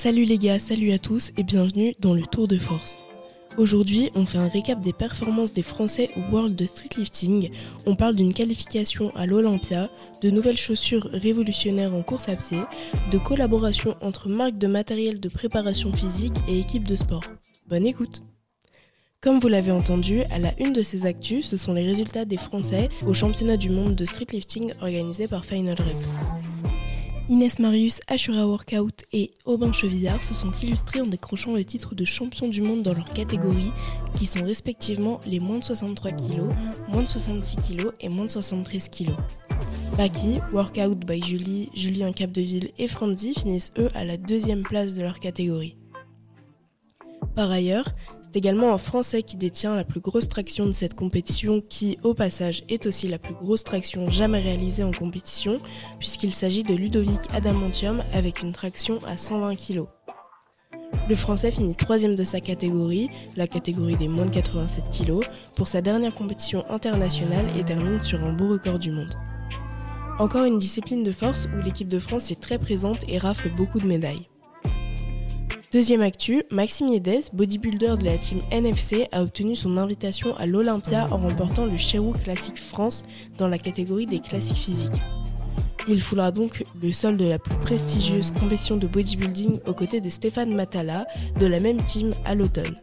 Salut les gars, salut à tous et bienvenue dans le Tour de Force. Aujourd'hui, on fait un récap des performances des Français au World Streetlifting. On parle d'une qualification à l'Olympia, de nouvelles chaussures révolutionnaires en course à pied, de collaboration entre marques de matériel de préparation physique et équipes de sport. Bonne écoute comme vous l'avez entendu, à la une de ces actus, ce sont les résultats des Français au championnat du monde de streetlifting organisé par Final Rep. Inès Marius, Ashura Workout et Aubin Chevillard se sont illustrés en décrochant le titre de champion du monde dans leur catégorie, qui sont respectivement les moins de 63 kg, moins de 66 kg et moins de 73 kg. Baki, Workout by Julie, Julien Capdeville et Franzi finissent eux à la deuxième place de leur catégorie. Par ailleurs, c'est également un Français qui détient la plus grosse traction de cette compétition qui, au passage, est aussi la plus grosse traction jamais réalisée en compétition, puisqu'il s'agit de Ludovic Adamantium avec une traction à 120 kg. Le Français finit troisième de sa catégorie, la catégorie des moins de 87 kg, pour sa dernière compétition internationale et termine sur un beau record du monde. Encore une discipline de force où l'équipe de France est très présente et rafle beaucoup de médailles. Deuxième actu, Maxime Yedez, bodybuilder de la team NFC, a obtenu son invitation à l'Olympia en remportant le Sherwood Classic France dans la catégorie des classiques physiques. Il foulera donc le sol de la plus prestigieuse compétition de bodybuilding aux côtés de Stéphane Matala de la même team à l'automne.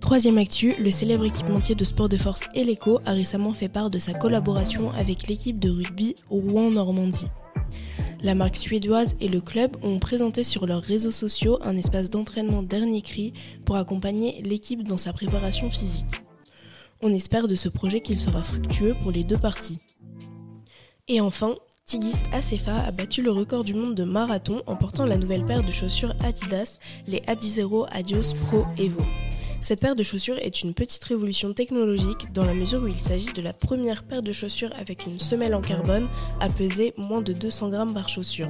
Troisième actu, le célèbre équipementier de sport de force Eleco a récemment fait part de sa collaboration avec l'équipe de rugby Rouen-Normandie. La marque suédoise et le club ont présenté sur leurs réseaux sociaux un espace d'entraînement dernier cri pour accompagner l'équipe dans sa préparation physique. On espère de ce projet qu'il sera fructueux pour les deux parties. Et enfin, Tigist Acefa a battu le record du monde de marathon en portant la nouvelle paire de chaussures Adidas, les Adizero Adios Pro Evo. Cette paire de chaussures est une petite révolution technologique dans la mesure où il s'agit de la première paire de chaussures avec une semelle en carbone à peser moins de 200 grammes par chaussure.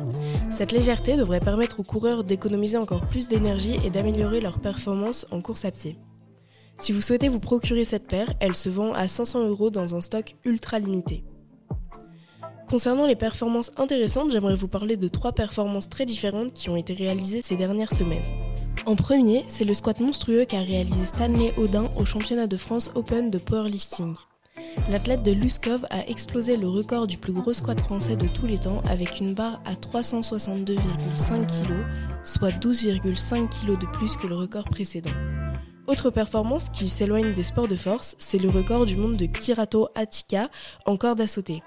Cette légèreté devrait permettre aux coureurs d'économiser encore plus d'énergie et d'améliorer leur performance en course à pied. Si vous souhaitez vous procurer cette paire, elle se vend à 500 euros dans un stock ultra limité. Concernant les performances intéressantes, j'aimerais vous parler de trois performances très différentes qui ont été réalisées ces dernières semaines. En premier, c'est le squat monstrueux qu'a réalisé Stanley Audin au championnat de France Open de powerlifting. L'athlète de Luskov a explosé le record du plus gros squat français de tous les temps avec une barre à 362,5 kg, soit 12,5 kg de plus que le record précédent. Autre performance qui s'éloigne des sports de force, c'est le record du monde de Kirato Atika en corde à sauter.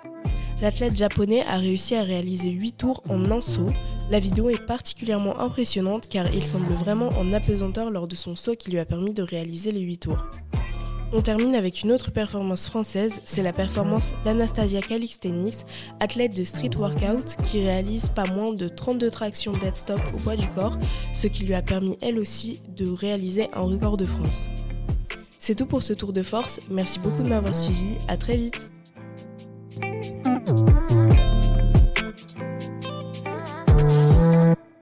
L'athlète japonais a réussi à réaliser 8 tours en un saut, la vidéo est particulièrement impressionnante car il semble vraiment en apesanteur lors de son saut qui lui a permis de réaliser les 8 tours. On termine avec une autre performance française, c'est la performance d'Anastasia Calixtenis, athlète de street workout qui réalise pas moins de 32 tractions dead stop au poids du corps, ce qui lui a permis elle aussi de réaliser un record de France. C'est tout pour ce tour de force, merci beaucoup de m'avoir suivi, à très vite